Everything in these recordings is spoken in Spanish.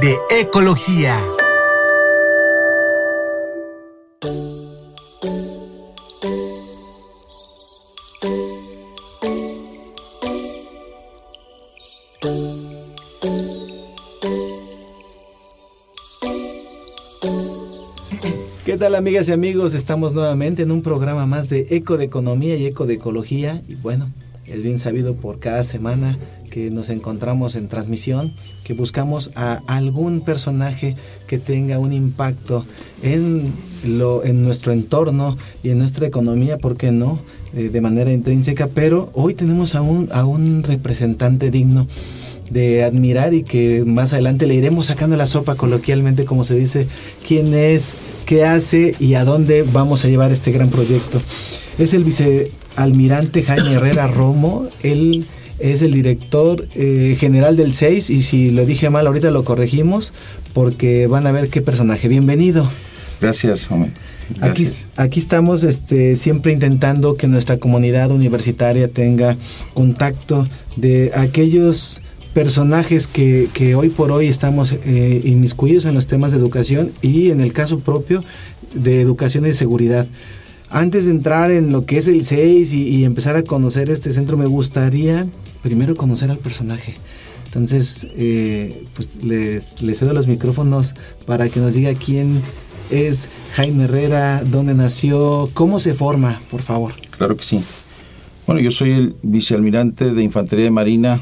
de ecología. ¿Qué tal amigas y amigos? Estamos nuevamente en un programa más de Eco de Economía y Eco de Ecología. Y bueno, es bien sabido por cada semana que nos encontramos en transmisión, que buscamos a algún personaje que tenga un impacto en, lo, en nuestro entorno y en nuestra economía, ¿por qué no? Eh, de manera intrínseca, pero hoy tenemos a un, a un representante digno de admirar y que más adelante le iremos sacando la sopa coloquialmente, como se dice, quién es, qué hace y a dónde vamos a llevar este gran proyecto. Es el vicealmirante Jaime Herrera Romo, él es el director eh, general del 6 y si lo dije mal ahorita lo corregimos porque van a ver qué personaje. Bienvenido. Gracias, hombre. Aquí, aquí, estamos este, siempre intentando que nuestra comunidad universitaria tenga contacto de aquellos personajes que, que hoy por hoy estamos eh, inmiscuidos en los temas de educación y en el caso propio de educación y seguridad. Antes de entrar en lo que es el 6 y, empezar a conocer este centro, me gustaría primero conocer al personaje. Entonces, eh, pues le, cedo los micrófonos para que nos diga quién es Jaime Herrera, dónde nació, cómo se forma, por favor. Claro que sí. Bueno, yo soy el vicealmirante de Infantería de Marina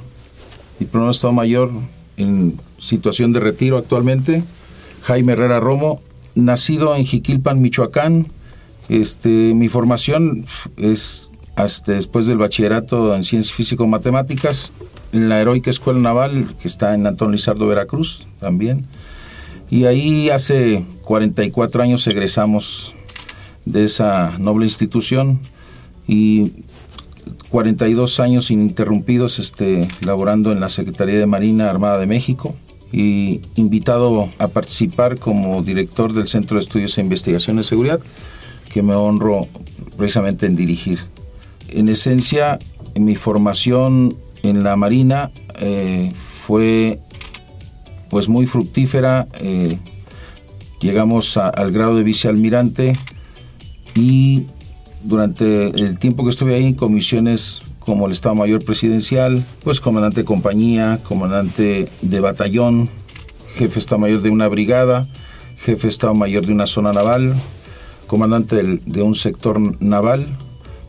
y primer Estado Mayor en situación de retiro actualmente, Jaime Herrera Romo, nacido en Jiquilpan, Michoacán. Este, mi formación es hasta después del bachillerato en Ciencias Físico-Matemáticas en la Heroica Escuela Naval, que está en Antón Lizardo, Veracruz, también. Y ahí hace 44 años egresamos de esa noble institución y 42 años ininterrumpidos este, laborando en la Secretaría de Marina Armada de México y invitado a participar como director del Centro de Estudios e Investigación de Seguridad, que me honro precisamente en dirigir. En esencia, mi formación en la Marina eh, fue pues muy fructífera. Eh, llegamos al grado de vicealmirante y durante el tiempo que estuve ahí comisiones como el Estado Mayor Presidencial, pues comandante de compañía, comandante de batallón, jefe Estado Mayor de una brigada, jefe Estado Mayor de una zona naval, comandante de un sector naval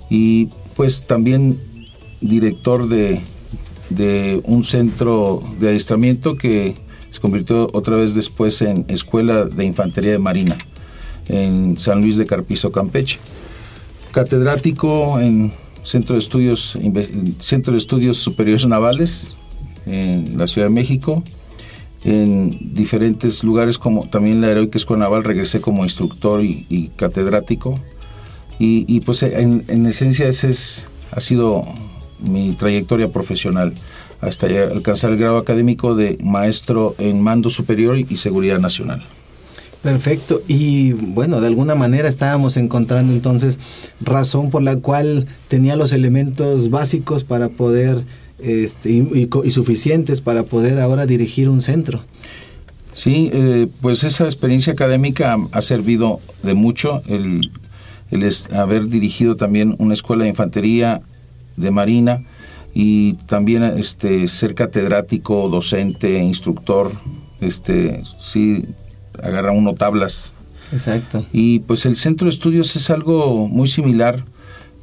y pues también director de, un centro de adiestramiento que se convirtió otra vez después en Escuela de Infantería de Marina en San Luis de Carpizo, Campeche. Catedrático en Centro de Estudios Superiores Navales en la Ciudad de México, en diferentes lugares como también la Heroica Escuela Naval, regresé como instructor y, catedrático. Y, pues en, en, esencia ese es, ha sido mi trayectoria profesional hasta alcanzar el grado académico de maestro en mando superior y seguridad nacional. Perfecto. Y bueno, de alguna manera estábamos encontrando entonces razón por la cual tenía los elementos básicos para poder este, y, suficientes para poder ahora dirigir un centro. Sí, eh, pues esa experiencia académica ha servido de mucho, el, el haber dirigido también una escuela de infantería de marina y también este, ser catedrático, docente, instructor, este, sí, agarra uno tablas. Exacto. Y pues el centro de estudios es algo muy similar,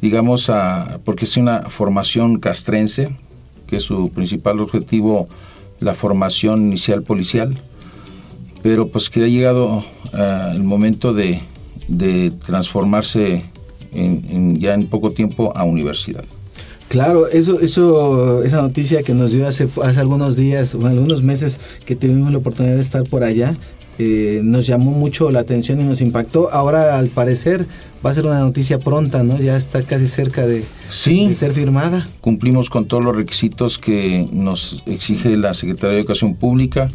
digamos, a, porque es una formación castrense, que es su principal objetivo la formación inicial policial, pero pues que ha llegado uh, el momento de, de transformarse ya en poco tiempo a universidad. Claro, eso, eso, esa noticia que nos dio hace, hace algunos días o algunos meses que tuvimos la oportunidad de estar por allá, eh, nos llamó mucho la atención y nos impactó. Ahora, al parecer, va a ser una noticia pronta, ¿no? Ya está casi cerca de, sí, ser firmada. Cumplimos con todos los requisitos que nos exige la Secretaría de Educación Pública,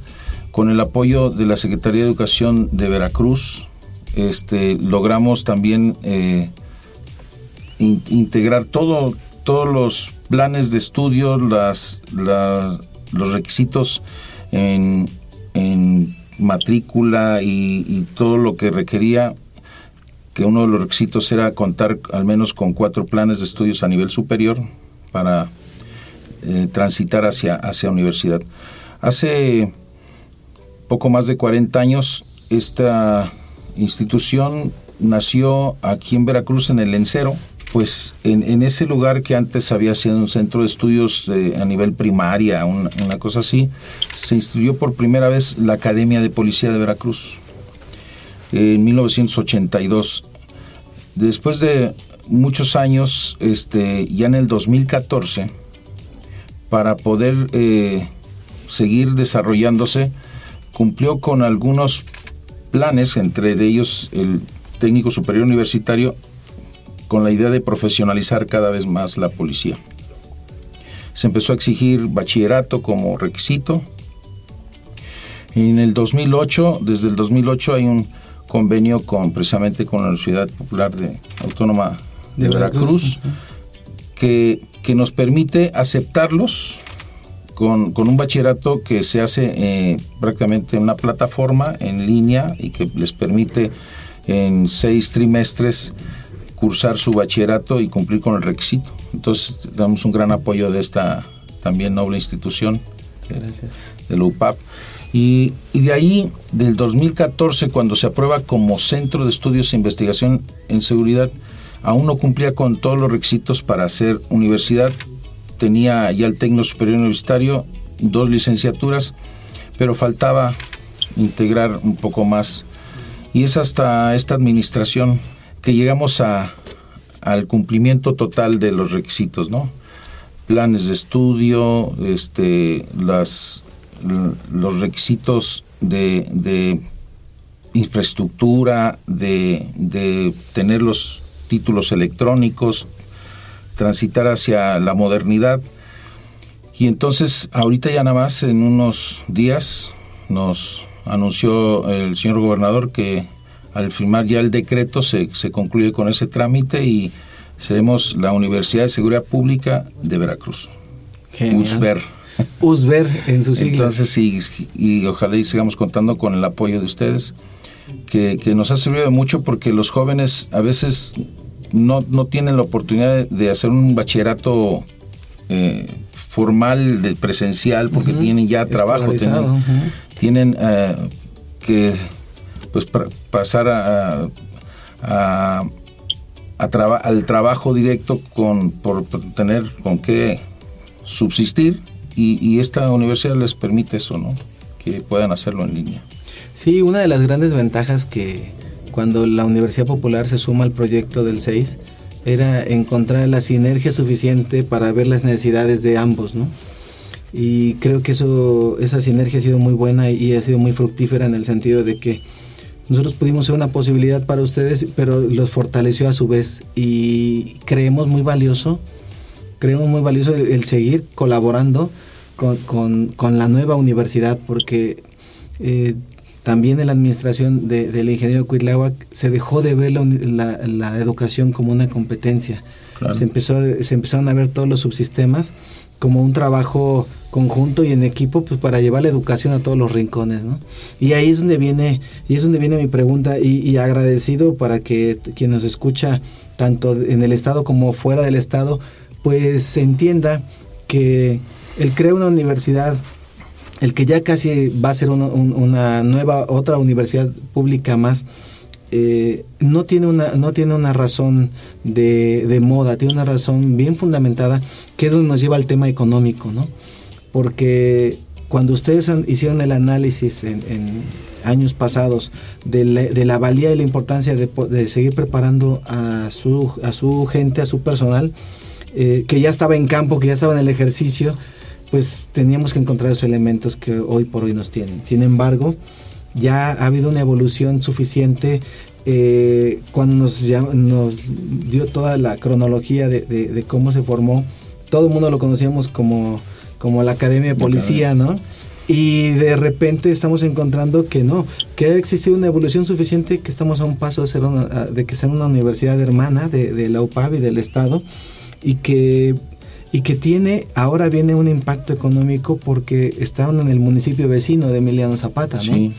con el apoyo de la Secretaría de Educación de Veracruz. Este, logramos también eh, integrar todo, todos los planes de estudio, las, los requisitos en, matrícula y, todo lo que requería, que uno de los requisitos era contar al menos con cuatro planes de estudios a nivel superior para eh, transitar hacia, hacia universidad. Hace poco más de 40 años esta institución nació aquí en Veracruz en el Encero, pues en, ese lugar que antes había sido un centro de estudios a nivel primaria, una, cosa así, se instituyó por primera vez la Academia de Policía de Veracruz en 1982. Después de muchos años, este, ya en el 2014, para poder eh, seguir desarrollándose, cumplió con algunos planes, entre ellos el técnico superior universitario con la idea de profesionalizar cada vez más la policía. Se empezó a exigir bachillerato como requisito. En el 2008, desde el 2008 hay un convenio con precisamente con la Universidad Popular de Autónoma de, Veracruz, que, que, nos permite aceptarlos con, un bachillerato que se hace eh, prácticamente en una plataforma en línea y que les permite en seis trimestres cursar su bachillerato y cumplir con el requisito. Entonces, damos un gran apoyo de esta también noble institución, Gracias. de la UPAP. Y, de ahí, del 2014, cuando se aprueba como Centro de Estudios e Investigación en Seguridad, aún no cumplía con todos los requisitos para ser universidad. Tenía ya el técnico superior universitario, dos licenciaturas, pero faltaba integrar un poco más. Y es hasta esta administración que llegamos a, al cumplimiento total de los requisitos, ¿no? Planes de estudio, este, las, los requisitos de, infraestructura, de, de tener los títulos electrónicos, transitar hacia la modernidad. Y entonces, ahorita ya nada más, en unos días, nos anunció el señor gobernador que al firmar ya el decreto se, se concluye con ese trámite y seremos la Universidad de Seguridad Pública de Veracruz. USBER. USBER en su sigla. Entonces, sí, y ojalá y sigamos contando con el apoyo de ustedes, que, nos ha servido mucho porque los jóvenes a veces no, tienen la oportunidad de hacer un bachillerato eh, formal, de presencial, porque tienen ya trabajo, tienen, eh, que pues pasar a, al trabajo directo con, por, tener con qué subsistir y, esta universidad les permite eso, ¿no? Que puedan hacerlo en línea. Sí, una de las grandes ventajas que cuando la Universidad Popular se suma al proyecto del 6 era encontrar la sinergia suficiente para ver las necesidades de ambos, ¿no? Y creo que eso, esa sinergia ha sido muy buena y ha sido muy fructífera en el sentido de que nosotros pudimos ser una posibilidad para ustedes, pero los fortaleció a su vez y creemos muy valioso, creemos muy valioso el, seguir colaborando con, la nueva universidad, porque eh, también en la administración del ingeniero Cuitláhuac se dejó de ver la, educación como una competencia. Se, empezó, se empezaron a ver todos los subsistemas como un trabajo conjunto y en equipo pues para llevar la educación a todos los rincones ¿no? y ahí es donde viene y es donde viene mi pregunta y, agradecido para que quien nos escucha tanto en el estado como fuera del estado pues entienda que el crear una universidad el que ya casi va a ser una nueva otra universidad pública más eh, no, tiene una, no tiene una razón de, de, moda, tiene una razón bien fundamentada, que es donde nos lleva al tema económico, ¿no? Porque cuando ustedes hicieron el análisis en, años pasados de la, valía y la importancia de, seguir preparando a su, a su gente, a su personal, eh, que ya estaba en campo, que ya estaba en el ejercicio, pues teníamos que encontrar esos elementos que hoy por hoy nos tienen. Sin embargo, ya ha habido una evolución suficiente eh, cuando nos, nos dio toda la cronología de, cómo se formó, todo el mundo lo conocíamos como, como la Academia de Policía, ¿no? Y de repente estamos encontrando que no, que ha existido una evolución suficiente, que estamos a un paso de, ser de que sea una universidad hermana de, de la UPAB y del Estado, y que y que tiene, ahora viene un impacto económico porque estaban en el municipio vecino de Emiliano Zapata, ¿no? Sí.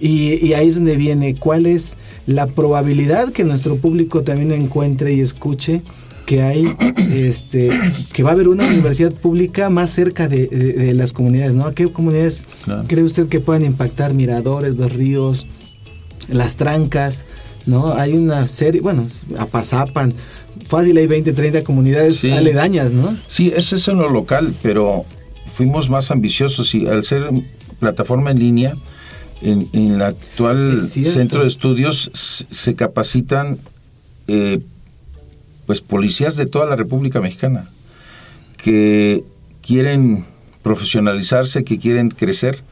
Y, ahí es donde viene cuál es la probabilidad que nuestro público también encuentre y escuche que hay, este, que va a haber una universidad pública más cerca de, las comunidades, ¿no? ¿A qué comunidades cree usted que puedan impactar Miradores, Los Ríos, Las Trancas, ¿no? Hay una serie, bueno, Apazapan, fácil hay 20, 30 comunidades aledañas, ¿no? Sí, eso es en lo local, pero fuimos más ambiciosos y al ser plataforma en línea, en, el actual centro de estudios se capacitan eh, pues policías de toda la República Mexicana que quieren profesionalizarse, que quieren crecer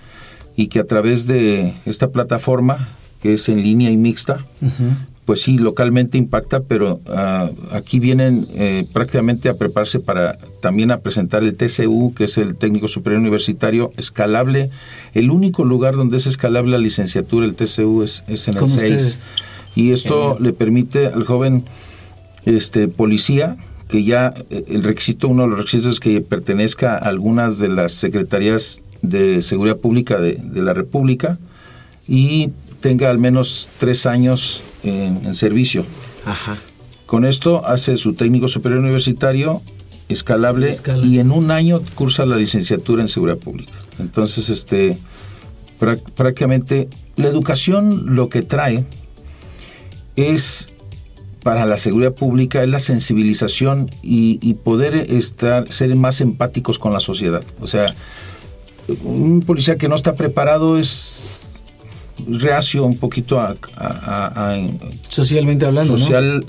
y que a través de esta plataforma que es en línea y mixta, pues sí, localmente impacta, pero ah, aquí vienen eh, prácticamente a prepararse para también a presentar el TCU, que es el Técnico Superior Universitario, escalable. El único lugar donde es escalable la licenciatura, el TCU, es, es en el 6. Y esto le permite al joven este policía que ya eh, el requisito, uno de los requisitos es que pertenezca a algunas de las secretarías de seguridad pública de, de la República y tenga al menos tres años en, servicio. Ajá. Con esto hace su técnico superior universitario escalable y en un año cursa la licenciatura en seguridad pública. Entonces, este, prácticamente la educación lo que trae es para la seguridad pública es la sensibilización y, y, poder estar ser más empáticos con la sociedad. O sea, un policía que no está preparado es reacio un poquito a, socialmente hablando social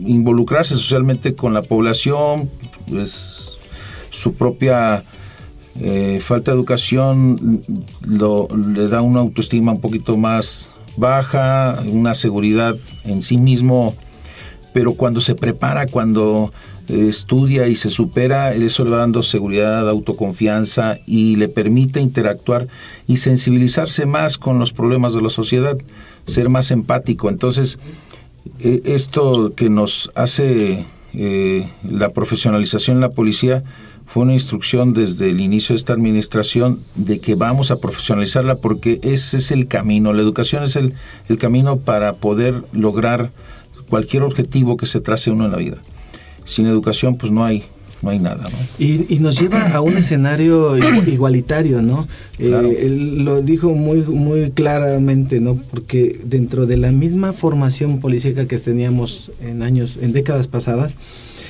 involucrarse socialmente con la población pues su propia eh, falta de educación lo, le da una autoestima un poquito más baja una seguridad en sí mismo pero cuando se prepara cuando estudia y se supera, eso le va dando seguridad, autoconfianza y le permite interactuar y sensibilizarse más con los problemas de la sociedad, ser más empático. Entonces, eh, esto que nos hace eh, la profesionalización en la policía fue una instrucción desde el inicio de esta administración de que vamos a profesionalizarla porque ese es el camino, la educación es el, el camino para poder lograr cualquier objetivo que se trace uno en la vida sin educación pues no hay no hay nada. ¿no? Y, nos lleva a un escenario igualitario, ¿no? Eh, lo dijo muy, muy claramente, ¿no? Porque dentro de la misma formación policíaca que teníamos en años, en décadas pasadas,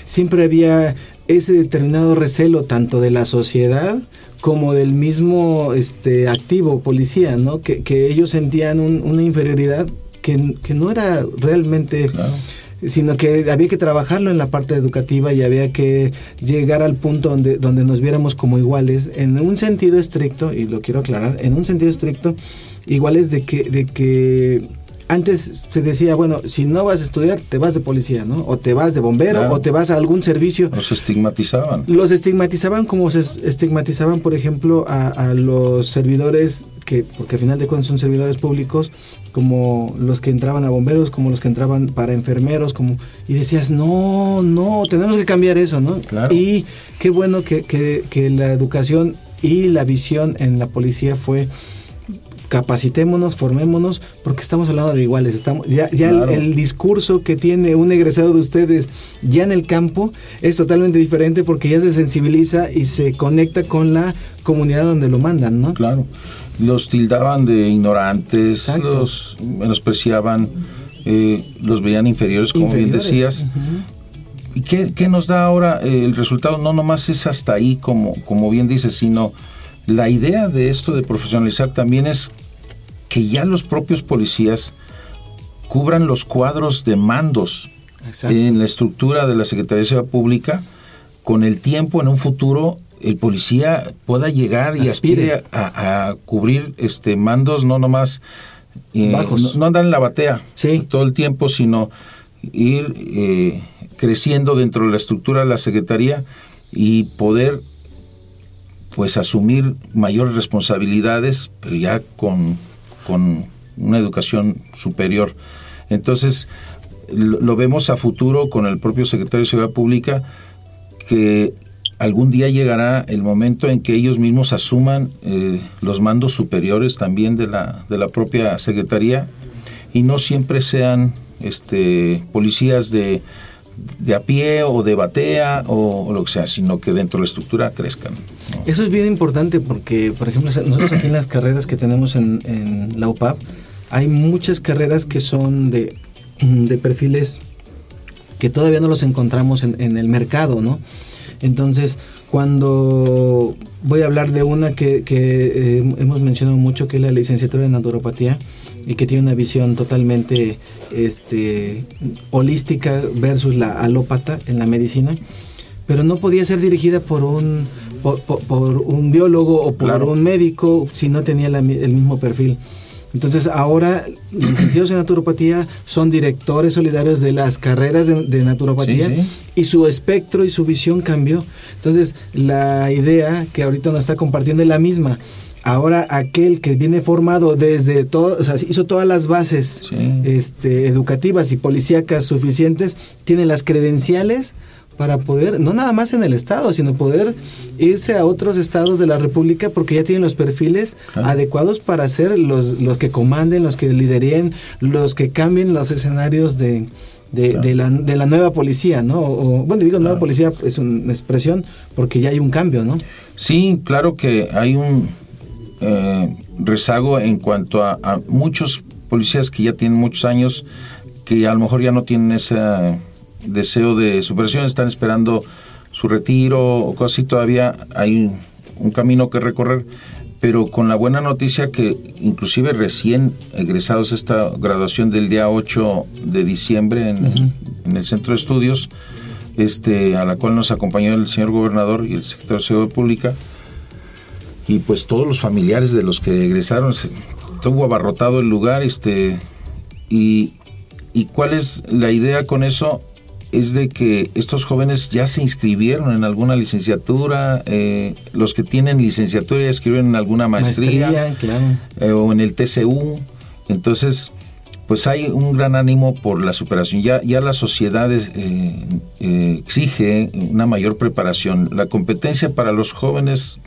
siempre había ese determinado recelo tanto de la sociedad como del mismo este activo policía, ¿no? Que, ellos sentían una inferioridad que, que, no era realmente sino que había que trabajarlo en la parte educativa y había que llegar al punto donde, donde nos viéramos como iguales, en un sentido estricto, y lo quiero aclarar, en un sentido estricto, iguales de que, de que antes se decía, bueno, si no vas a estudiar, te vas de policía, ¿no? O te vas de bombero, o te vas a algún servicio. Los estigmatizaban. Los estigmatizaban como se estigmatizaban, por ejemplo, a, a los servidores, que, porque al final de cuentas son servidores públicos, como los que entraban a bomberos, como los que entraban para enfermeros, como y decías, no, no, tenemos que cambiar eso, ¿no? Claro. Y qué bueno que, que, que la educación y la visión en la policía fue capacitémonos, formémonos, porque estamos hablando de iguales. Estamos, ya ya el, discurso que tiene un egresado de ustedes ya en el campo es totalmente diferente porque ya se sensibiliza y se conecta con la comunidad donde lo mandan, ¿no? Claro. Los tildaban de ignorantes, los menospreciaban, eh, los veían inferiores, como bien decías. ¿Y qué, qué, nos da ahora el resultado? No nomás es hasta ahí, como, como bien dices, sino la idea de esto de profesionalizar también es que ya los propios policías cubran los cuadros de mandos en la estructura de la Secretaría de Seguridad Pública. Con el tiempo en un futuro el policía pueda llegar y aspire, a, cubrir este mandos no nomás eh, No, andar en la batea todo el tiempo, sino ir eh, creciendo dentro de la estructura de la Secretaría y poder pues asumir mayores responsabilidades, pero ya con, con una educación superior. Entonces, lo, vemos a futuro con el propio secretario de Seguridad Pública, que algún día llegará el momento en que ellos mismos asuman eh, los mandos superiores también de la, de la propia Secretaría y no siempre sean este, policías de, de a pie o de batea o, lo que sea, sino que dentro de la estructura crezcan. Eso es bien importante porque, por ejemplo, nosotros aquí en las carreras que tenemos en, en la UPAP, hay muchas carreras que son de, de perfiles que todavía no los encontramos en, en, el mercado, ¿no? Entonces, cuando voy a hablar de una que, que eh, hemos mencionado mucho, que es la licenciatura de naturopatía, y que tiene una visión totalmente este, holística versus la alópata en la medicina, pero no podía ser dirigida por un, por, un biólogo o por un médico si no tenía el mismo perfil. Entonces ahora licenciados en naturopatía son directores solidarios de las carreras de, naturopatía y su espectro y su visión cambió. Entonces la idea que ahorita nos está compartiendo es la misma ahora aquel que viene formado desde todo, o sea, hizo todas las bases este, educativas y policíacas suficientes, tiene las credenciales para poder, no nada más en el Estado, sino poder irse a otros estados de la República porque ya tienen los perfiles adecuados para ser los, los que comanden, los que lideren, los que cambien los escenarios de, de, la, de la nueva policía, ¿no? O, bueno, digo nueva policía es una expresión porque ya hay un cambio, ¿no? Sí, claro que hay un, eh, rezago en cuanto a, muchos policías que ya tienen muchos años, que a lo mejor ya no tienen ese deseo de superación, están esperando su retiro o cosas así, todavía hay un, camino que recorrer, pero con la buena noticia que inclusive recién egresados esta graduación del día 8 de diciembre en, en el centro de estudios, este, a la cual nos acompañó el señor gobernador y el secretario de Seguridad Pública, y pues todos los familiares de los que egresaron, estuvo abarrotado el lugar, este, y, y cuál es la idea con eso, es de que estos jóvenes ya se inscribieron en alguna licenciatura, eh, los que tienen licenciatura ya escribieron en alguna maestría, eh, o en el TCU, entonces pues hay un gran ánimo por la superación. Ya, ya la sociedad eh, exige una mayor preparación. La competencia para los jóvenes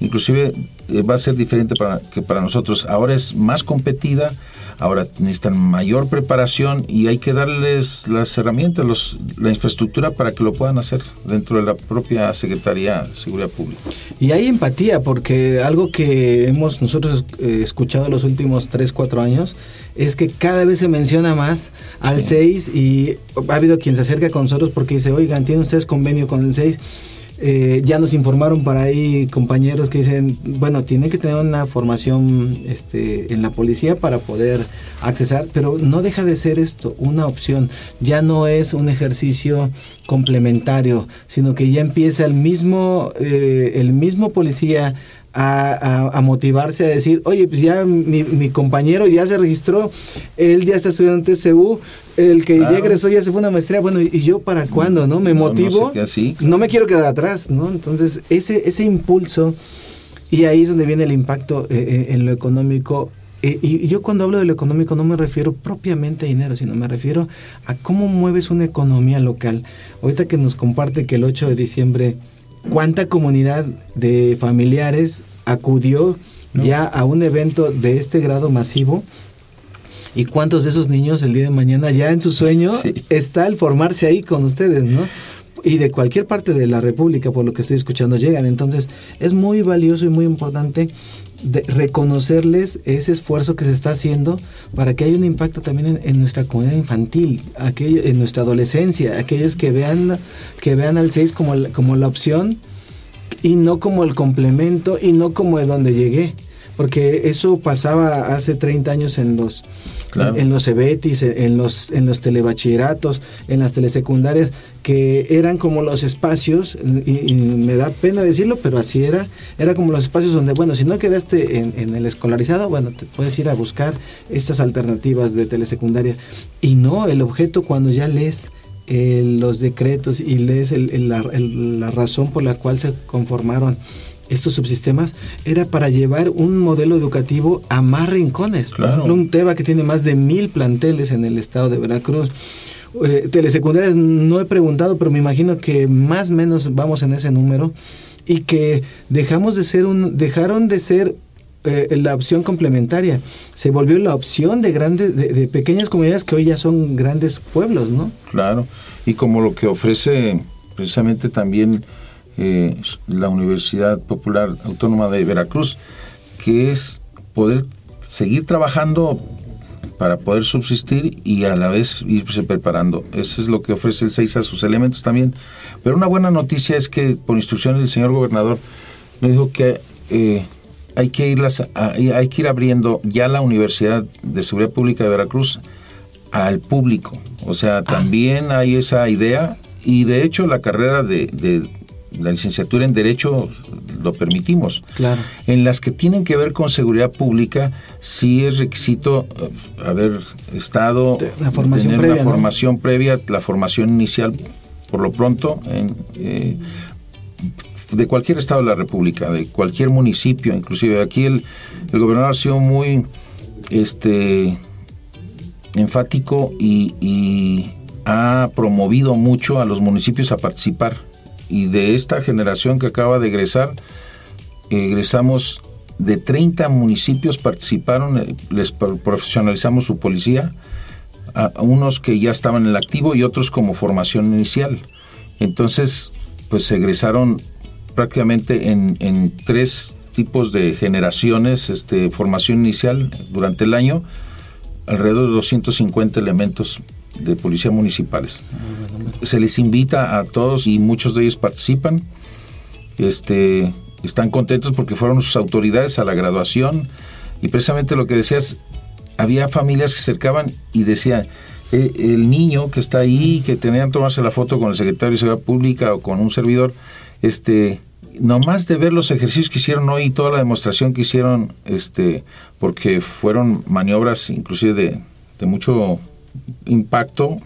inclusive eh, va a ser diferente para, que para nosotros. Ahora es más competida, ahora necesitan mayor preparación y hay que darles las herramientas, los, la infraestructura para que lo puedan hacer dentro de la propia Secretaría de Seguridad Pública. Y hay empatía, porque algo que hemos nosotros eh, escuchado los últimos 3, 4 años es que cada vez se menciona más al 6 y ha habido quien se acerca con nosotros porque dice, oigan, ¿tienen ustedes convenio con el 6? Eh, ya nos informaron por ahí compañeros que dicen, bueno, tienen que tener una formación este, en la policía para poder accesar, pero no deja de ser esto una opción, ya no es un ejercicio complementario, sino que ya empieza el mismo, eh, el mismo policía a, motivarse a decir, oye, pues ya mi, compañero ya se registró, él ya está estudiando en TCU, el que ya egresó ya se fue a una maestría, bueno, ¿y yo para cuándo? ¿No? Me motivo, no, me quiero quedar atrás, ¿no? Entonces, ese, ese impulso, y ahí es donde viene el impacto eh, eh, en lo económico. Eh, y yo cuando hablo de lo económico no me refiero propiamente a dinero, sino me refiero a cómo mueves una economía local. Ahorita que nos comparte que el 8 de diciembre cuánta comunidad de familiares acudió ya a un evento de este grado masivo y cuántos de esos niños el día de mañana ya en su sueño está el formarse ahí con ustedes, ¿no? Y de cualquier parte de la República, por lo que estoy escuchando, llegan. Entonces, es muy valioso y muy importante reconocerles ese esfuerzo que se está haciendo para que haya un impacto también en, nuestra comunidad infantil, en nuestra adolescencia, aquellos que vean, que vean al 6 como, como la opción y no como el complemento y no como de donde llegué. porque eso pasaba hace 30 años en los en, los EBETIS, en los, en los telebachilleratos, en las telesecundarias, que eran como los espacios, y, me da pena decirlo, pero así era, era como los espacios donde, bueno, si no quedaste en, el escolarizado, bueno, te puedes ir a buscar estas alternativas de telesecundaria. Y no, el objeto cuando ya lees eh, los decretos y lees la razón por la cual se conformaron estos subsistemas era para llevar un modelo educativo a más rincones. Claro. un TEBA que tiene más de mil planteles en el estado de Veracruz. Eh, telesecundarias no he preguntado, pero me imagino que más o menos vamos en ese número y que dejamos de ser un, dejaron de ser eh, la opción complementaria, se volvió la opción de grandes, de, pequeñas comunidades que hoy ya son grandes pueblos, ¿no? Claro, y como lo que ofrece precisamente también eh, la Universidad Popular Autónoma de Veracruz, que es poder seguir trabajando para poder subsistir y a la vez irse preparando. Eso es lo que ofrece el 6 a sus elementos también. Pero una buena noticia es que por instrucciones del señor gobernador me dijo que eh, hay, que irlas hay que ir abriendo ya la Universidad de Seguridad Pública de Veracruz al público. O sea, ah. también hay esa idea y de hecho la carrera de, la licenciatura en Derecho lo permitimos. Claro. En las que tienen que ver con seguridad pública, sí es requisito eh, haber estado, la formación tener previa, una formación previa, la formación inicial, por lo pronto, en, eh, de cualquier estado de la República, de cualquier municipio, inclusive aquí el, el gobernador ha sido muy este enfático y, y ha promovido mucho a los municipios a participar y de esta generación que acaba de egresar, egresamos de 30 municipios participaron, eh, les profesionalizamos su policía, a unos que ya estaban en el activo y otros como formación inicial. Entonces, pues egresaron prácticamente en, en tres tipos de generaciones, este, formación inicial durante el año, alrededor de 250 elementos de policía municipales. Se les invita a todos y muchos de ellos participan. Este, están contentos porque fueron sus autoridades a la graduación y precisamente lo que decías, había familias que se acercaban y decían, eh, el niño que está ahí, que tenían que tomarse la foto con el secretario de Seguridad Pública o con un servidor, este, nomás de ver los ejercicios que hicieron hoy y toda la demostración que hicieron, este, porque fueron maniobras inclusive de, de mucho impacto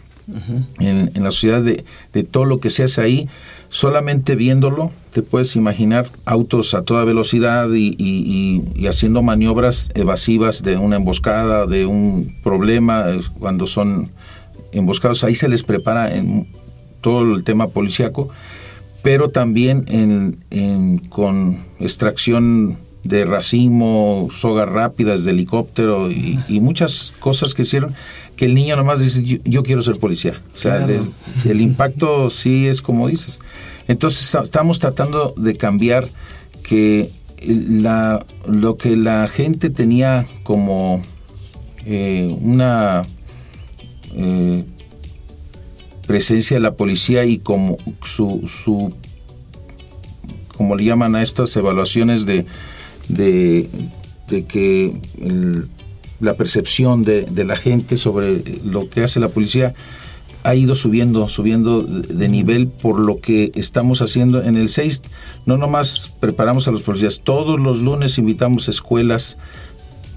en, la sociedad de, todo lo que se hace ahí. Solamente viéndolo, te puedes imaginar autos a toda velocidad y, haciendo maniobras evasivas de una emboscada, de un problema, eh, cuando son emboscados. Ahí se les prepara en todo el tema policíaco, pero también en, con extracción de racimo, sogas rápidas de helicóptero y, y, muchas cosas que hicieron que el niño nomás dice, yo, quiero ser policía. O sea, el impacto sí es como dices. Entonces estamos tratando de cambiar que la, lo que la gente tenía como eh, una eh, presencia de la policía y como su, su como le llaman a estas evaluaciones de, de, de que el, la percepción de, la gente sobre lo que hace la policía ha ido subiendo, subiendo de nivel por lo que estamos haciendo. En el 6 no nomás preparamos a los policías, todos los lunes invitamos escuelas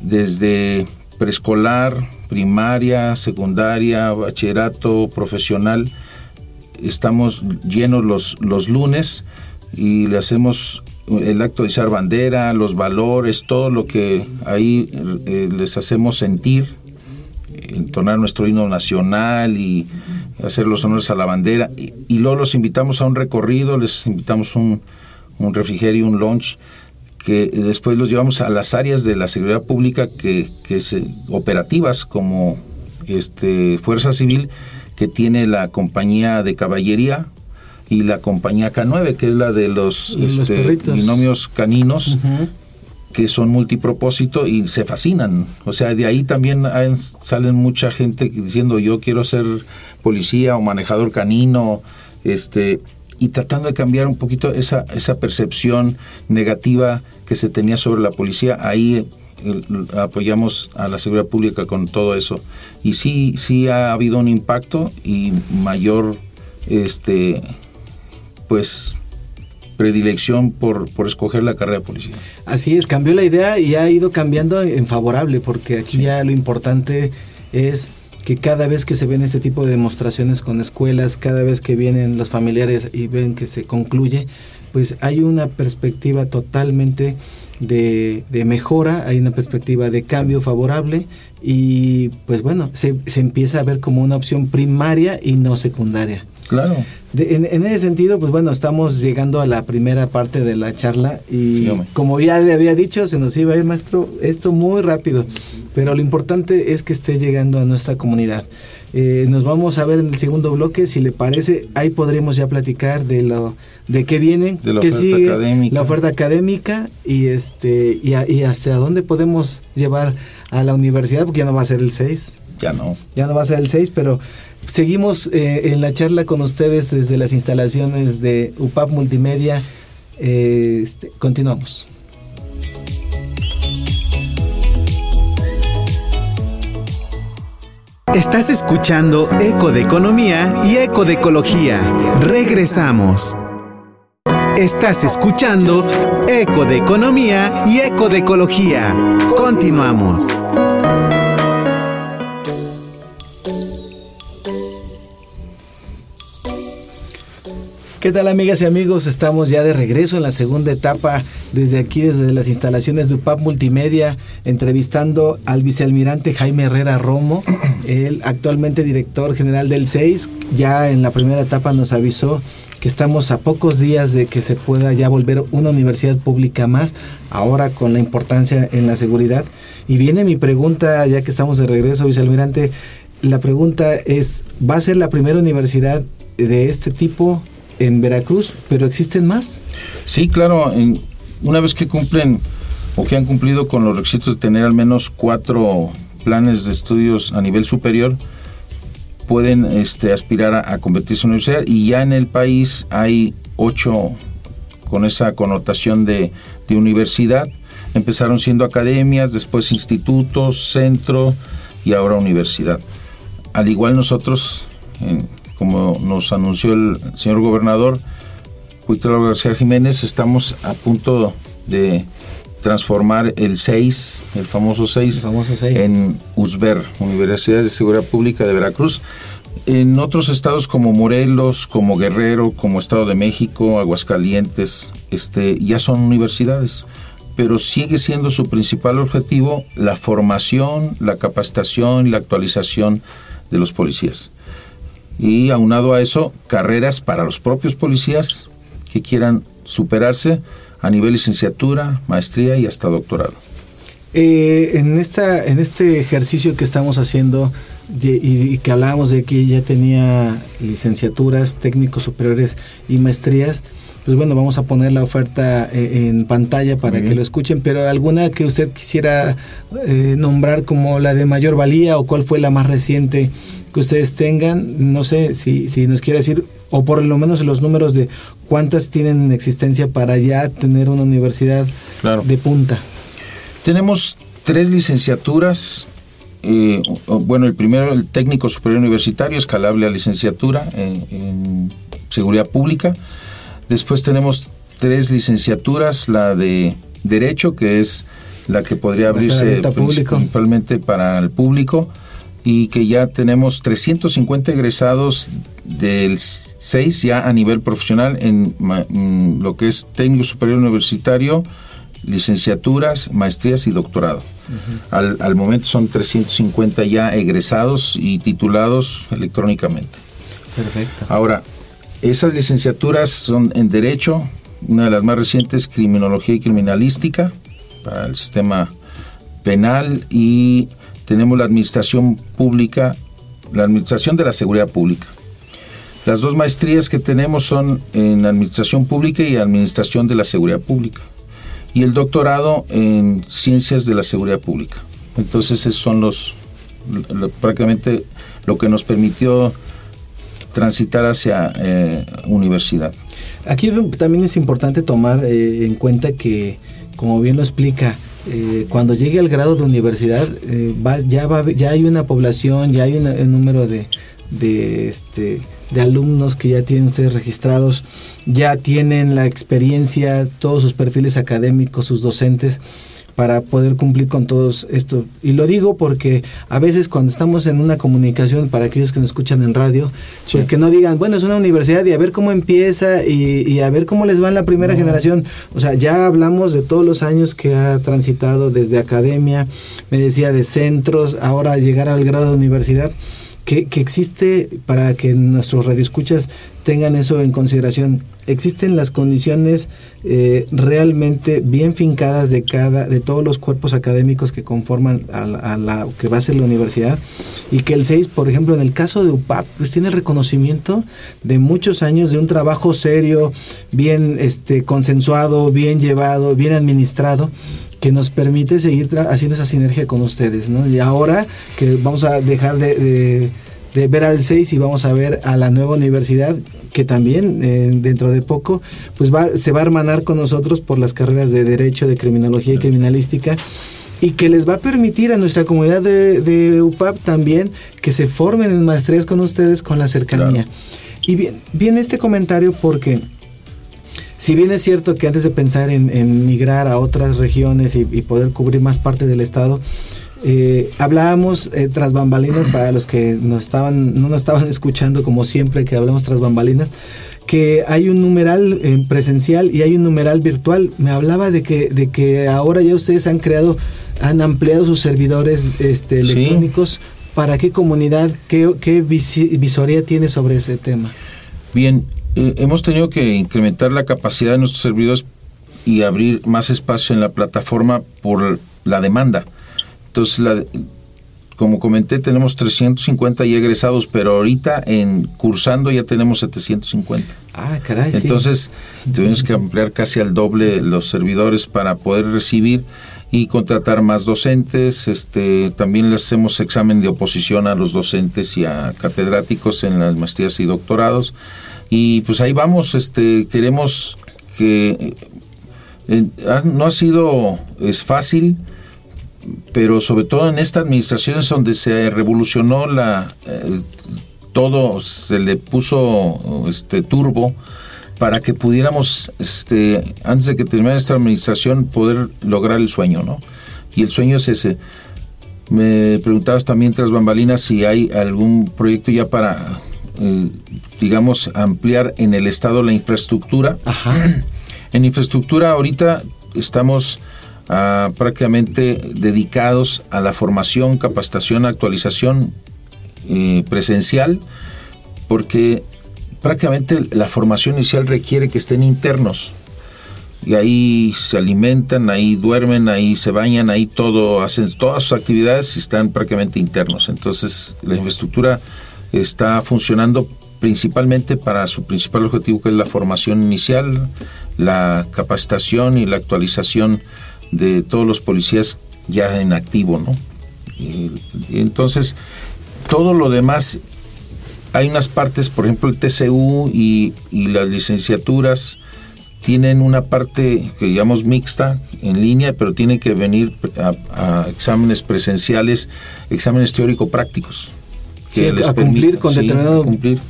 desde preescolar, primaria, secundaria, bachillerato, profesional. Estamos llenos los, los lunes y le hacemos el acto de izar bandera, los valores, todo lo que ahí eh, les hacemos sentir, entonar nuestro himno nacional y hacer los honores a la bandera. Y, luego los invitamos a un recorrido, les invitamos un, un refrigerio, un lunch, que después los llevamos a las áreas de la seguridad pública que, que se, operativas como este, Fuerza Civil, que tiene la compañía de caballería, y la compañía K9, que es la de los, este, binomios caninos. que son multipropósito y se fascinan. O sea, de ahí también salen mucha gente diciendo yo quiero ser policía o manejador canino, este, y tratando de cambiar un poquito esa, esa percepción negativa que se tenía sobre la policía. Ahí apoyamos a la seguridad pública con todo eso. Y sí, sí ha habido un impacto y mayor, este, pues, predilección por, por escoger la carrera de policía. Así es, cambió la idea y ha ido cambiando en favorable, porque aquí ya lo importante es que cada vez que se ven este tipo de demostraciones con escuelas, cada vez que vienen los familiares y ven que se concluye, pues hay una perspectiva totalmente de, mejora, hay una perspectiva de cambio favorable y pues bueno, se, se empieza a ver como una opción primaria y no secundaria. Claro. en, ese sentido, pues bueno, estamos llegando a la primera parte de la charla y como ya le había dicho, se nos iba a ir, maestro, esto muy rápido, pero lo importante es que esté llegando a nuestra comunidad. Eh, nos vamos a ver en el segundo bloque, si le parece, ahí podremos ya platicar de lo de qué vienen, de la qué oferta sigue, académica. la oferta académica y este y, y hacia dónde podemos llevar a la universidad, porque ya no va a ser el 6. Ya no. Ya no va a ser el 6, pero Seguimos eh, en la charla con ustedes desde las instalaciones de UPAP Multimedia. Eh, este, continuamos. Estás escuchando Eco de Economía y Eco de Ecología. Regresamos. Estás escuchando Eco de Economía y Eco de Ecología. Continuamos. ¿Qué tal amigas y amigos? Estamos ya de regreso en la segunda etapa desde aquí, desde las instalaciones de UPAP Multimedia, entrevistando al vicealmirante Jaime Herrera Romo, el actualmente director general del 6. Ya en la primera etapa nos avisó que estamos a pocos días de que se pueda ya volver una universidad pública más, ahora con la importancia en la seguridad. Y viene mi pregunta, ya que estamos de regreso, vicealmirante, la pregunta es, ¿va a ser la primera universidad de este tipo en Veracruz, pero existen más. Sí, claro, en, una vez que cumplen o que han cumplido con los requisitos de tener al menos cuatro planes de estudios a nivel superior, pueden este, aspirar a, convertirse en universidad y ya en el país hay ocho con esa connotación de, de universidad. Empezaron siendo academias, después institutos, centro y ahora universidad. Al igual nosotros, en, como nos anunció el señor gobernador Cuitlao García Jiménez, estamos a punto de transformar el 6, el famoso 6, en USBER, Universidad de Seguridad Pública de Veracruz. En otros estados como Morelos, como Guerrero, como Estado de México, Aguascalientes, este, ya son universidades, pero sigue siendo su principal objetivo la formación, la capacitación y la actualización de los policías y aunado a eso, carreras para los propios policías que quieran superarse a nivel licenciatura, maestría y hasta doctorado. Eh, en, esta, en este ejercicio que estamos haciendo y, que hablábamos de que ya tenía licenciaturas, técnicos superiores y maestrías, pues bueno, vamos a poner la oferta eh, en pantalla para que lo escuchen, pero alguna que usted quisiera eh, nombrar como la de mayor valía o cuál fue la más reciente que ustedes tengan, no sé si, si nos quiere decir, o por lo menos los números de cuántas tienen en existencia para ya tener una universidad de punta. Tenemos tres licenciaturas. Eh, bueno, el primero, el técnico superior universitario, escalable a licenciatura en, en seguridad pública. Después tenemos tres licenciaturas, la de Derecho, que es la que podría abrirse principalmente para el público y que ya tenemos 350 egresados del 6 ya a nivel profesional en mm, lo que es técnico superior universitario, licenciaturas, maestrías y doctorado. al, al, momento son 350 ya egresados y titulados electrónicamente. Perfecto. Ahora, esas licenciaturas son en Derecho, una de las más recientes, Criminología y Criminalística, para el sistema penal y tenemos la administración pública, la administración de la seguridad pública. Las dos maestrías que tenemos son en administración pública y administración de la seguridad pública. Y el doctorado en ciencias de la seguridad pública. Entonces, esos son los, prácticamente lo que nos permitió transitar hacia eh, universidad. Aquí también es importante tomar eh, en cuenta que, como bien lo explica, eh, cuando llegue al grado de universidad, ya, hay una población, ya hay un número de, este, de alumnos que ya tienen ustedes registrados, ya tienen la experiencia, todos sus perfiles académicos, sus docentes para poder cumplir con todos esto. Y lo digo porque a veces cuando estamos en una comunicación, para aquellos que nos escuchan en radio, pues que no digan, bueno, es una universidad y a ver cómo empieza y, a ver cómo les va en la primera generación. O sea, ya hablamos de todos los años que ha transitado desde academia, me decía de centros, ahora llegar al grado de universidad que, existe para que nuestros radioescuchas tengan eso en consideración. Existen las condiciones eh, realmente bien fincadas de cada, de todos los cuerpos académicos que conforman a la, que va a ser la universidad y que el 6, por ejemplo, en el caso de UPAP, pues tiene reconocimiento de muchos años de un trabajo serio, bien este consensuado, bien llevado, bien administrado que nos permite seguir haciendo esa sinergia con ustedes, ¿no? Y ahora que vamos a dejar de, ver al 6 y vamos a ver a la nueva universidad que también eh, dentro de poco pues va, se va a hermanar con nosotros por las carreras de Derecho, de Criminología y Criminalística y que les va a permitir a nuestra comunidad de, UPAP también que se formen en maestrías con ustedes con la cercanía. Y bien, viene este comentario porque si bien es cierto que antes de pensar en, migrar a otras regiones y, poder cubrir más parte del estado, eh, hablábamos eh, tras bambalinas para los que no estaban, no nos estaban escuchando como siempre que hablamos tras bambalinas, que hay un numeral eh, presencial y hay un numeral virtual. Me hablaba de que, de que ahora ya ustedes han creado, han ampliado sus servidores este, electrónicos. ¿Para qué comunidad, qué, qué visoría tiene sobre ese tema? Bien, eh, hemos tenido que incrementar la capacidad de nuestros servidores y abrir más espacio en la plataforma por la demanda. Entonces, la, como comenté, tenemos 350 ya egresados, pero ahorita en cursando ya tenemos 750. Ah, caray. Entonces, tuvimos que ampliar casi al doble los servidores para poder recibir y contratar más docentes. Este, también le hacemos examen de oposición a los docentes y a catedráticos en las maestrías y doctorados y pues ahí vamos, este, queremos que eh, no ha sido es fácil, pero sobre todo en esta administración es donde se revolucionó la eh, todo se le puso este turbo para que pudiéramos este antes de que termine esta administración poder lograr el sueño, ¿no? Y el sueño es ese. Me preguntabas también tras bambalinas si hay algún proyecto ya para eh, digamos, ampliar en el Estado la infraestructura. En infraestructura ahorita estamos ah, prácticamente dedicados a la formación, capacitación, actualización eh, presencial, porque prácticamente la formación inicial requiere que estén internos. Y ahí se alimentan, ahí duermen, ahí se bañan, ahí todo, hacen todas sus actividades y están prácticamente internos. Entonces la infraestructura está funcionando principalmente para su principal objetivo que es la formación inicial, la capacitación y la actualización de todos los policías ya en activo, ¿no? Entonces, todo lo demás, hay unas partes, por ejemplo, el TCU y, las licenciaturas tienen una parte que llamamos mixta en línea, pero tienen que venir a exámenes presenciales, exámenes teórico-prácticos a cumplir con determinado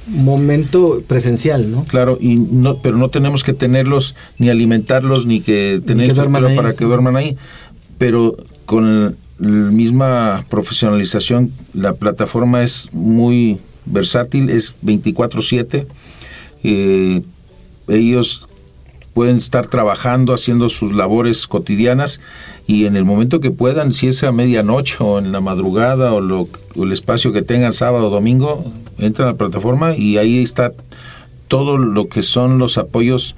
momento presencial, ¿no? Claro, y no, pero no tenemos que tenerlos ni alimentarlos ni que tener para que duerman ahí, pero con la misma profesionalización la plataforma es muy versátil, es 24/7. Eh, ellos pueden estar trabajando, haciendo sus labores cotidianas y en el momento que puedan, si es a medianoche o en la madrugada o, lo, el espacio que tengan sábado o domingo, entran a la plataforma y ahí está todo lo que son los apoyos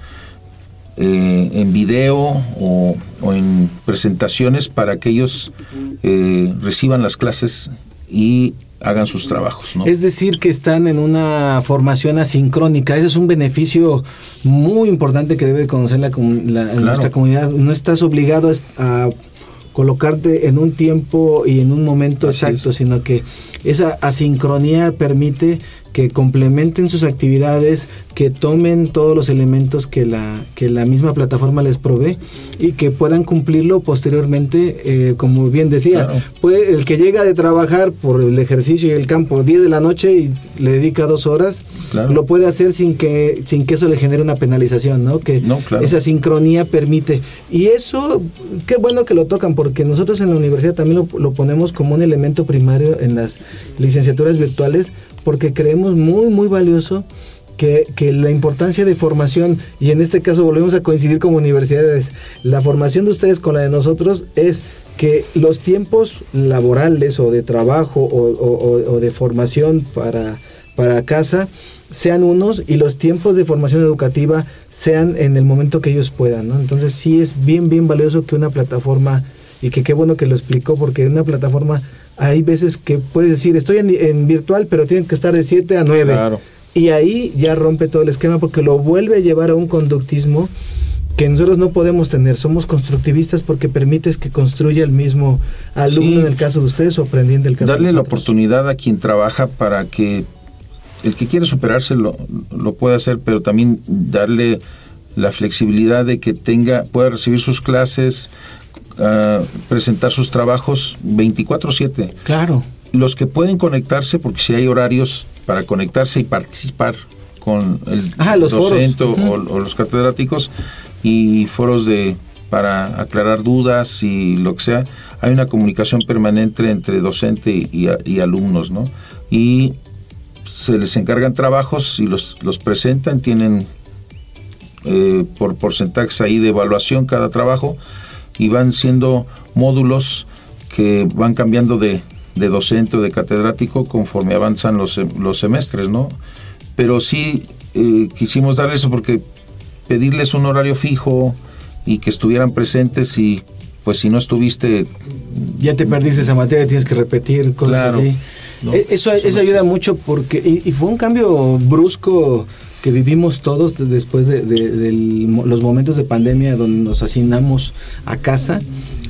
eh, en video o, en presentaciones para que ellos eh, reciban las clases y hagan sus trabajos. Es decir, que están en una formación asincrónica. Ese es un beneficio muy importante que debe conocer la, nuestra comunidad. No estás obligado a colocarte en un tiempo y en un momento exacto, sino que esa asincronía permite que complementen sus actividades, que tomen todos los elementos que la, que la misma plataforma les provee y que puedan cumplirlo posteriormente, eh, como bien decía, puede, el que llega de trabajar por el ejercicio y el campo 10 de la noche y le dedica dos horas, lo puede hacer sin que, sin que eso le genere una penalización, ¿no? Que esa sincronía permite. Y eso, qué bueno que lo tocan, porque nosotros en la universidad también lo, lo ponemos como un elemento primario en las licenciaturas virtuales, porque creemos muy, muy valioso que, la importancia de formación, y en este caso volvemos a coincidir como universidades, la formación de ustedes con la de nosotros es que los tiempos laborales o de trabajo o, de formación para, para casa sean unos y los tiempos de formación educativa sean en el momento que ellos puedan, ¿no? Entonces sí es bien, bien valioso que una plataforma, y que qué bueno que lo explicó, porque una plataforma hay veces que puedes decir, estoy en, virtual, pero tienen que estar de 7 a 9. Y ahí ya rompe todo el esquema porque lo vuelve a llevar a un conductismo que nosotros no podemos tener. Somos constructivistas porque permites que construya el mismo alumno en el caso de ustedes o aprendiendo el caso Darle de la oportunidad a quien trabaja para que el que quiere superarse lo, lo pueda hacer, pero también darle la flexibilidad de que tenga pueda recibir sus clases presentar sus trabajos 24/7. Claro. Los que pueden conectarse, porque si hay horarios para conectarse y participar con el docente o, los catedráticos y foros de para aclarar dudas y lo que sea, hay una comunicación permanente entre docente y, alumnos, ¿no? Y se les encargan trabajos y los, los presentan, tienen eh, por porcentajes ahí de evaluación cada trabajo y van siendo módulos que van cambiando de, docente o de catedrático conforme avanzan los, los semestres, ¿no? Pero sí eh, quisimos darles eso porque pedirles un horario fijo y que estuvieran presentes y pues si no estuviste... Ya te perdiste esa materia, tienes que repetir cosas así. E, eso, eso ayuda mucho porque... Y, fue un cambio brusco que vivimos todos después de, los momentos de pandemia donde nos asignamos a casa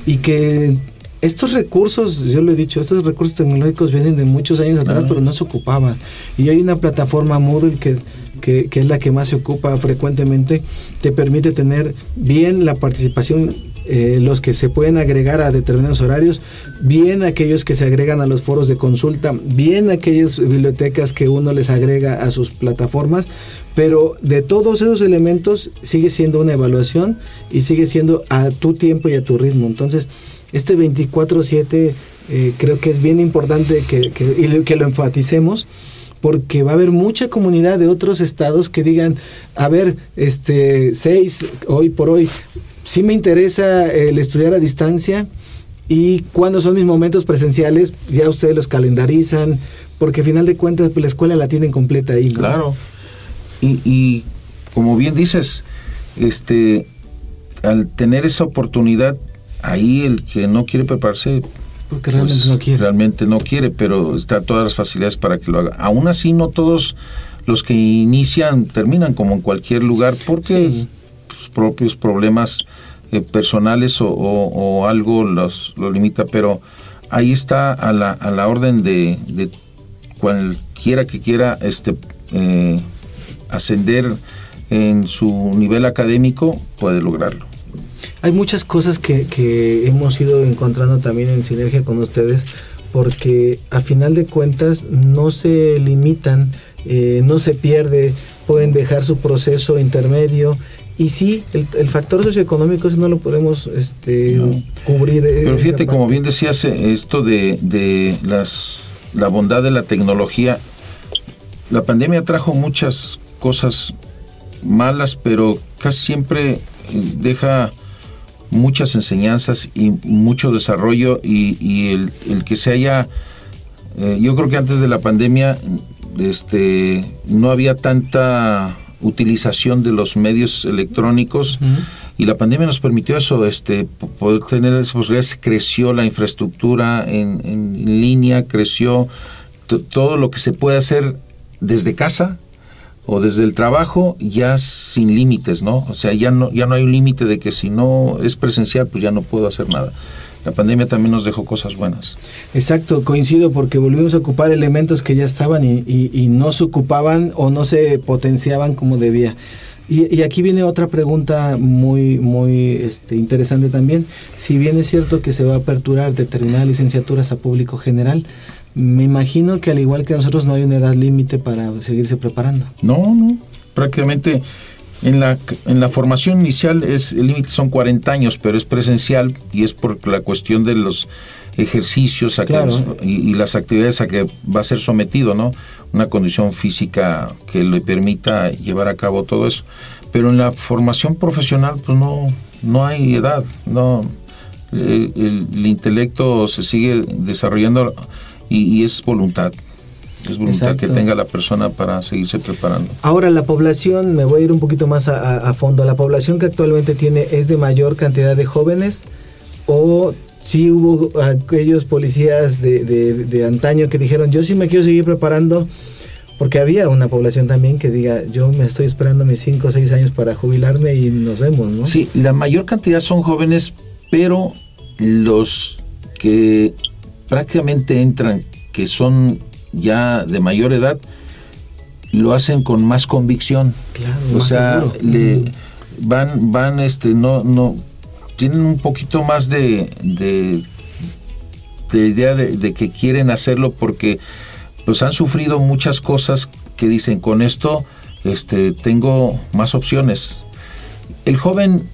y que estos recursos, yo lo he dicho, estos recursos tecnológicos vienen de muchos años atrás, pero no se ocupaban. Y hay una plataforma Moodle que, que, que, es la que más se ocupa frecuentemente, te permite tener bien la participación eh, los que se pueden agregar a determinados horarios, bien aquellos que se agregan a los foros de consulta, bien aquellas bibliotecas que uno les agrega a sus plataformas, pero de todos esos elementos sigue siendo una evaluación y sigue siendo a tu tiempo y a tu ritmo. Entonces, este 24/7 eh, creo que es bien importante que, que, que lo enfaticemos porque va a haber mucha comunidad de otros estados que digan, a ver, este, seis, hoy por hoy, sí me interesa el estudiar a distancia y cuando son mis momentos presenciales, ya ustedes los calendarizan, porque al final de cuentas pues, la escuela la tienen completa ahí. Claro. Y, como bien dices, este, al tener esa oportunidad, ahí el que no quiere prepararse porque realmente pues, no quiere. Realmente no quiere, pero está todas las facilidades para que lo haga. Aún así, no todos los que inician terminan como en cualquier lugar, porque propios problemas eh, personales o, algo los, lo limita, pero ahí está a la, a la orden de, cualquiera que quiera este, eh, ascender en su nivel académico, puede lograrlo. Hay muchas cosas que, que hemos ido encontrando también en sinergia con ustedes, porque a final de cuentas no se limitan, eh, no se pierde, pueden dejar su proceso intermedio y sí, el, factor socioeconómico eso no lo podemos este, cubrir. Eh, Pero fíjate, como bien decías, eh, esto de, de las, la bondad de la tecnología, la pandemia trajo muchas cosas malas, pero casi siempre eh, deja muchas enseñanzas y mucho desarrollo y, el, el, que se haya, yo creo que antes de la pandemia este, no había tanta utilización de los medios electrónicos y la pandemia nos permitió eso, este, poder tener esas posibilidades, creció la infraestructura en, línea, creció todo lo que se puede hacer desde casa o desde el trabajo ya sin límites, ¿no? O sea, ya no, ya no hay un límite de que si no es presencial, pues ya no puedo hacer nada. La pandemia también nos dejó cosas buenas. Exacto, coincido porque volvimos a ocupar elementos que ya estaban y, y, no se ocupaban o no se potenciaban como debía. Y, y, aquí viene otra pregunta muy, muy este, interesante también. Si bien es cierto que se va a aperturar determinadas licenciaturas a público general, me imagino que al igual que nosotros no hay una edad límite para seguirse preparando. No, no. Prácticamente en la, en la formación inicial es el límite son 40 años, pero es presencial y es por la cuestión de los ejercicios y, las actividades a que va a ser sometido, ¿no? Una condición física que le permita llevar a cabo todo eso. Pero en la formación profesional, pues no, no hay edad, no. El, intelecto se sigue desarrollando y es voluntad es voluntad que tenga la persona para seguirse preparando. Ahora, la población, me voy a ir un poquito más a, fondo, ¿la población que actualmente tiene es de mayor cantidad de jóvenes o si hubo aquellos policías de, de, antaño que dijeron, yo sí me quiero seguir preparando? Porque había una población también que diga, yo me estoy esperando mis 5 o 6 años para jubilarme y nos vemos, ¿no? Sí, la mayor cantidad son jóvenes, pero los que prácticamente entran, que son ya de mayor edad, lo hacen con más convicción. Claro, o sea, le van, van, este, no, no, tienen un poquito más de, de, idea de, que quieren hacerlo porque pues han sufrido muchas cosas que dicen con esto este tengo más opciones el joven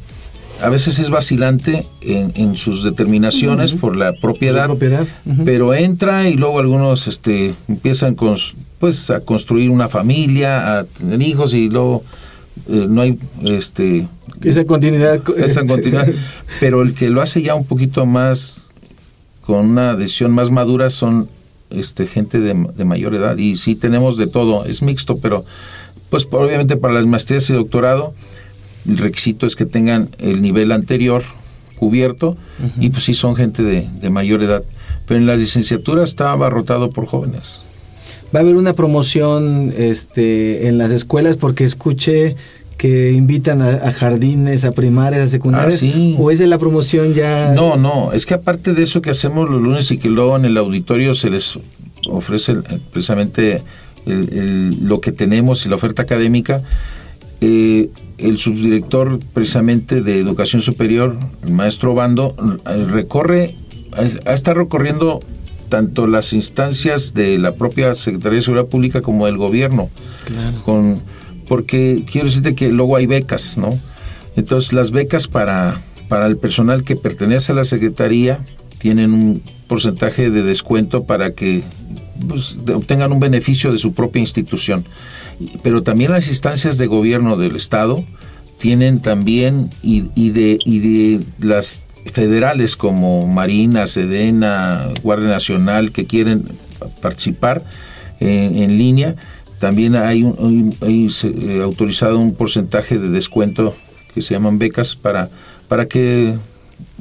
a veces es vacilante en, sus determinaciones por la propiedad, propiedad. pero entra y luego algunos este, empiezan con, pues, a construir una familia, a tener hijos y luego eh, no hay este esa continuidad, esa este, continuidad. Pero el que lo hace ya un poquito más con una decisión más madura son este gente de, de mayor edad. Y sí tenemos de todo. Es mixto pero pues obviamente para las maestrías y doctorado el requisito es que tengan el nivel anterior cubierto y pues sí son gente de, mayor edad. Pero en la licenciatura está abarrotado por jóvenes. Va a haber una promoción este, en las escuelas porque escuché que invitan a, jardines, a primarias, a secundarias, ah, o es de la promoción ya... No, no, es que aparte de eso que hacemos los lunes y que luego en el auditorio se les ofrece precisamente lo que tenemos y la oferta académica, eh, el subdirector precisamente de Educación Superior, el maestro Bando, eh, recorre, ha estado recorriendo tanto las instancias de la propia Secretaría de Seguridad Pública como del gobierno. Con, porque quiero decirte que luego hay becas, ¿no? Entonces las becas para, para el personal que pertenece a la Secretaría tienen un porcentaje de descuento para que pues, obtengan un beneficio de su propia institución pero también las instancias de gobierno del Estado tienen también, y, de, y de las federales como Marina, Sedena, Guardia Nacional, que quieren participar en, línea, también hay, un, eh, autorizado un porcentaje de descuento que se llaman becas para, para que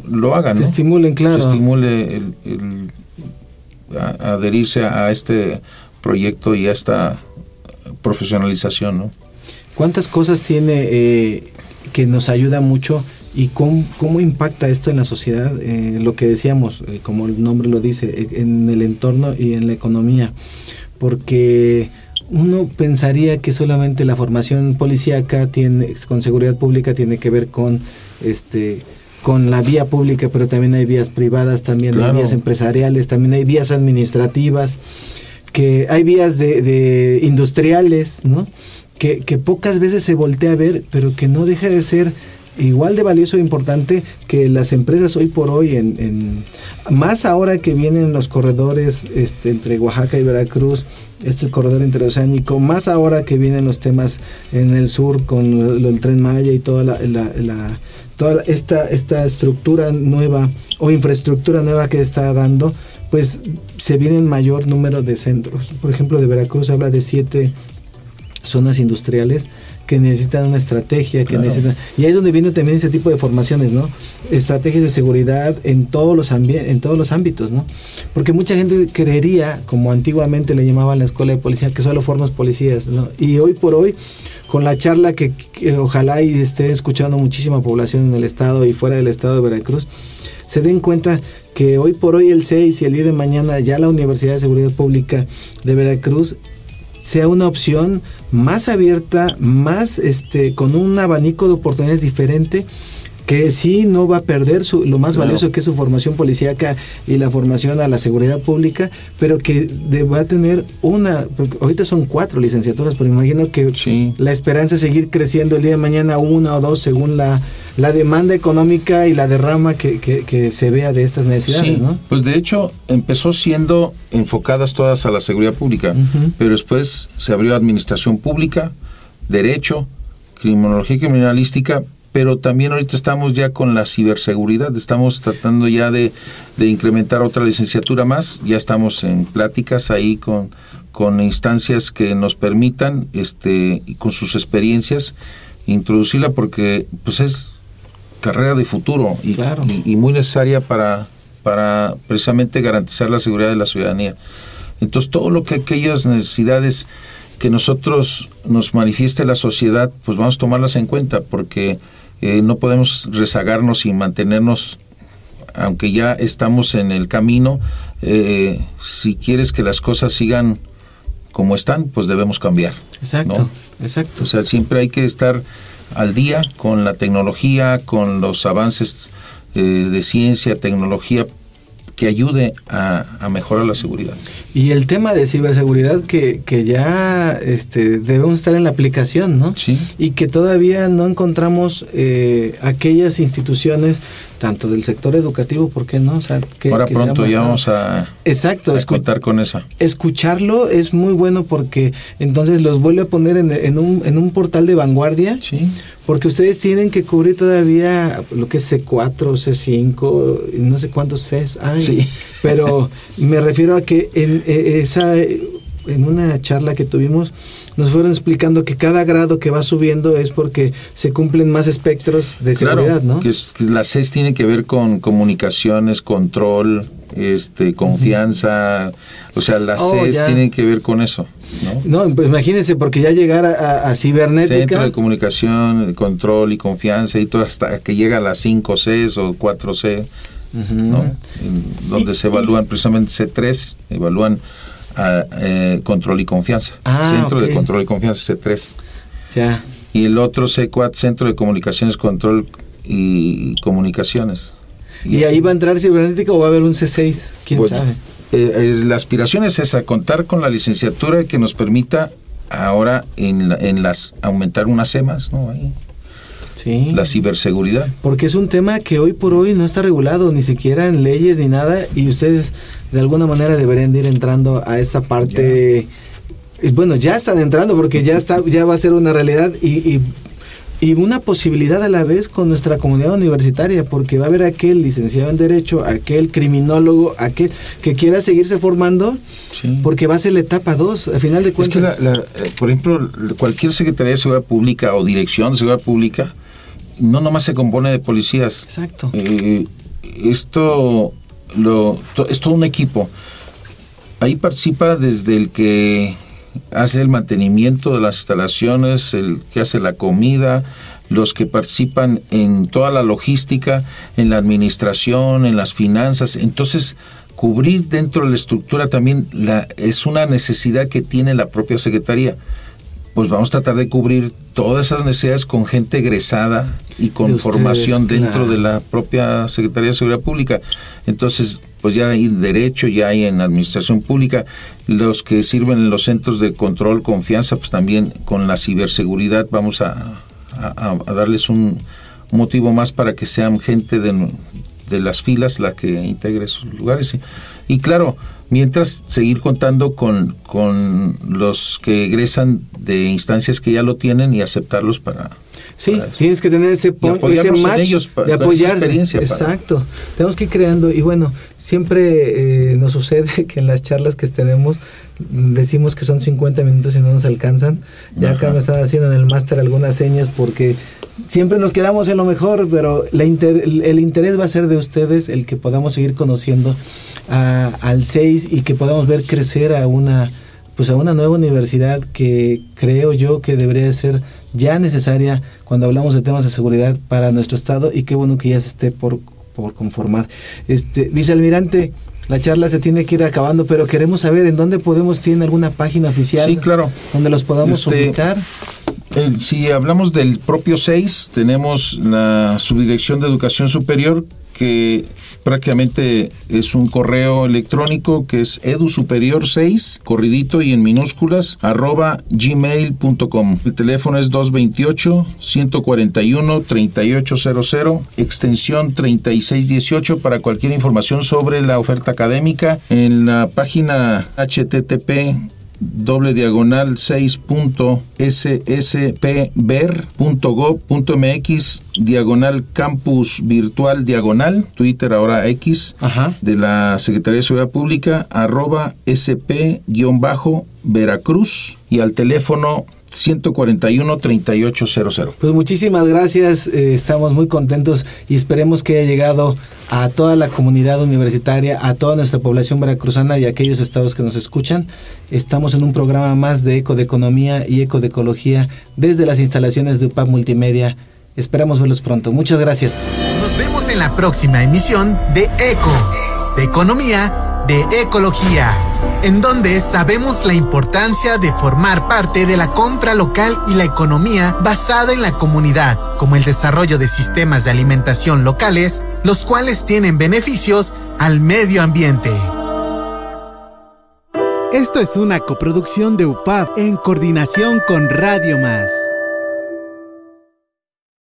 lo hagan. Se estimulen, claro. Se estimule el, adherirse a este proyecto y a esta profesionalización, ¿no? ¿Cuántas cosas tiene eh, que nos ayuda mucho y cómo, cómo impacta esto en la sociedad? Eh, lo que decíamos, eh, como el nombre lo dice, en el entorno y en la economía. Porque uno pensaría que solamente la formación policíaca tiene, con seguridad pública tiene que ver con este con la vía pública, pero también hay vías privadas, también hay vías empresariales, también hay vías administrativas que hay vías de, industriales, ¿no? Que, pocas veces se voltea a ver, pero que no deja de ser igual de valioso e importante que las empresas hoy por hoy, en, más ahora que vienen los corredores este, entre Oaxaca y Veracruz, este corredor interoceánico, más ahora que vienen los temas en el sur con el tren Maya y toda la, toda esta, esta estructura nueva o infraestructura nueva que está dando, pues se vienen mayor número de centros. Por ejemplo, de Veracruz habla de siete zonas industriales que necesitan una estrategia, que necesitan... Y ahí es donde viene también ese tipo de formaciones, ¿no? Estrategias de seguridad en todos los en todos los ámbitos, ¿no? Porque mucha gente creería, como antiguamente le llamaban la escuela de policía, que solo formas policías, ¿no? Y hoy por hoy, con la charla que, que ojalá y esté escuchando muchísima población en el estado y fuera del estado de Veracruz, se den cuenta que hoy por hoy el 6 y el día de mañana ya la Universidad de Seguridad Pública de Veracruz sea una opción más abierta, más este, con un abanico de oportunidades diferente que sí no va a perder su, lo más valioso que es su formación policíaca y la formación a la seguridad pública, pero que va a tener una, ahorita son cuatro licenciaturas, pero imagino que la esperanza es seguir creciendo el día de mañana una o dos según la, la demanda económica y la derrama que, que, se vea de estas necesidades, ¿no? Pues de hecho empezó siendo enfocadas todas a la seguridad pública, pero después se abrió administración pública, derecho, criminología criminalística, pero también ahorita estamos ya con la ciberseguridad, estamos tratando ya de, incrementar otra licenciatura más, ya estamos en pláticas ahí con, con instancias que nos permitan, este, con sus experiencias, introducirla porque pues es carrera de futuro y, y, muy necesaria para, para precisamente garantizar la seguridad de la ciudadanía. Entonces todo lo que aquellas necesidades que nosotros nos manifieste la sociedad, pues vamos a tomarlas en cuenta porque eh, no podemos rezagarnos y mantenernos, aunque ya estamos en el camino, eh, si quieres que las cosas sigan como están, pues debemos cambiar. Exacto, exacto. O sea, siempre hay que estar al día con la tecnología, con los avances eh, de ciencia, tecnología, que ayude a, mejorar la seguridad. Y el tema de ciberseguridad que, que ya este, debemos estar en la aplicación, ¿no? Sí. Y que todavía no encontramos eh, aquellas instituciones, tanto del sector educativo, ¿por qué no? O sea, que, Ahora pronto ya vamos a, Exacto, a contar con esa. Escucharlo es muy bueno porque entonces los vuelve a poner en, en, un, en un portal de vanguardia. Sí porque ustedes tienen que cubrir todavía lo que es C4, C5, no sé cuántos Cs hay. Sí. Pero me refiero a que en e, esa en una charla que tuvimos nos fueron explicando que cada grado que va subiendo es porque se cumplen más espectros de seguridad, ¿no? Que, es, que la CES tiene que ver con comunicaciones, control, este, confianza, o sea, las oh, CES tienen que ver con eso. ¿no? pues imagínense, porque ya llegar a, cibernética. Centro de comunicación, control y confianza y todo hasta que llega a las 5 Cs o 4 C, ¿no? donde se evalúan precisamente C3, evalúan a, eh, control y confianza. Ah, Centro de control y confianza C3. Ya. Y el otro C4, Centro de Comunicaciones, Control y Comunicaciones. ¿Y, ahí va a entrar cibernética o va a haber un C6? ¿Quién sabe? Eh, eh, la aspiración es esa, contar con la licenciatura que nos permita ahora en, en las aumentar unas EMAS, ¿no? Sí. La ciberseguridad. Porque es un tema que hoy por hoy no está regulado, ni siquiera en leyes ni nada, y ustedes de alguna manera deberían ir entrando a esa parte. Bueno, ya están entrando porque ya está, ya va a ser una realidad y, y y una posibilidad a la vez con nuestra comunidad universitaria, porque va a haber aquel licenciado en Derecho, aquel criminólogo, aquel que quiera seguirse formando, porque va a ser la etapa 2, al final de cuentas. Es que, eh, por ejemplo, cualquier Secretaría de Seguridad Pública o Dirección de Seguridad Pública, no nomás se compone de policías. Exacto. Eh, esto lo, es todo un equipo. Ahí participa desde el que hace el mantenimiento de las instalaciones, el que hace la comida, los que participan en toda la logística, en la administración, en las finanzas. Entonces, cubrir dentro de la estructura también la, es una necesidad que tiene la propia Secretaría. Pues vamos a tratar de cubrir todas esas necesidades con gente egresada y con formación dentro de la propia Secretaría de Seguridad Pública. Entonces, pues ya hay derecho, ya hay en administración pública, los que sirven en los centros de control, confianza, pues también con la ciberseguridad vamos a, darles un motivo más para que sean gente de, de las filas la que integre esos lugares. Y, claro, mientras seguir contando con, con los que egresan de instancias que ya lo tienen y aceptarlos para, Sí, tienes que tener ese, ese match de apoyarse. Exacto. Tenemos que ir creando. Y bueno, siempre eh, nos sucede que en las charlas que tenemos decimos que son 50 minutos y no nos alcanzan. Ya acá me están haciendo en el máster algunas señas porque siempre nos quedamos en lo mejor, pero la el interés va a ser de ustedes el que podamos seguir conociendo al 6 y que podamos ver crecer a una pues a una nueva universidad que creo yo que debería ser ya necesaria cuando hablamos de temas de seguridad para nuestro estado y qué bueno que ya se esté por por conformar. Este, vicealmirante, la charla se tiene que ir acabando, pero queremos saber en dónde podemos, ¿tiene alguna página oficial? Sí, claro. Donde los podamos Este, ubicar. si hablamos del propio 6, tenemos la subdirección de educación superior que prácticamente es un correo electrónico que es edusuperior6, corridito y en minúsculas, arroba gmail.com. El teléfono es 228-141-3800, extensión 3618 para cualquier información sobre la oferta académica. En la página http doble diagonal 6.sspber.gov.mx diagonal campus virtual diagonal Twitter ahora X Ajá. de la Secretaría de Seguridad Pública arroba sp-veracruz y al teléfono 141-3800. Pues muchísimas gracias, eh, estamos muy contentos y esperemos que haya llegado a toda la comunidad universitaria, a toda nuestra población veracruzana y a aquellos estados que nos escuchan. Estamos en un programa más de eco de economía y eco de ecología desde las instalaciones de UPAP Multimedia. Esperamos verlos pronto. Muchas gracias. Nos vemos en la próxima emisión de Eco, de Economía, de Ecología, en donde sabemos la importancia de formar parte de la compra local y la economía basada en la comunidad, como el desarrollo de sistemas de alimentación locales, los cuales tienen beneficios al medio ambiente. Esto es una coproducción de UPAP en coordinación con Radio Más.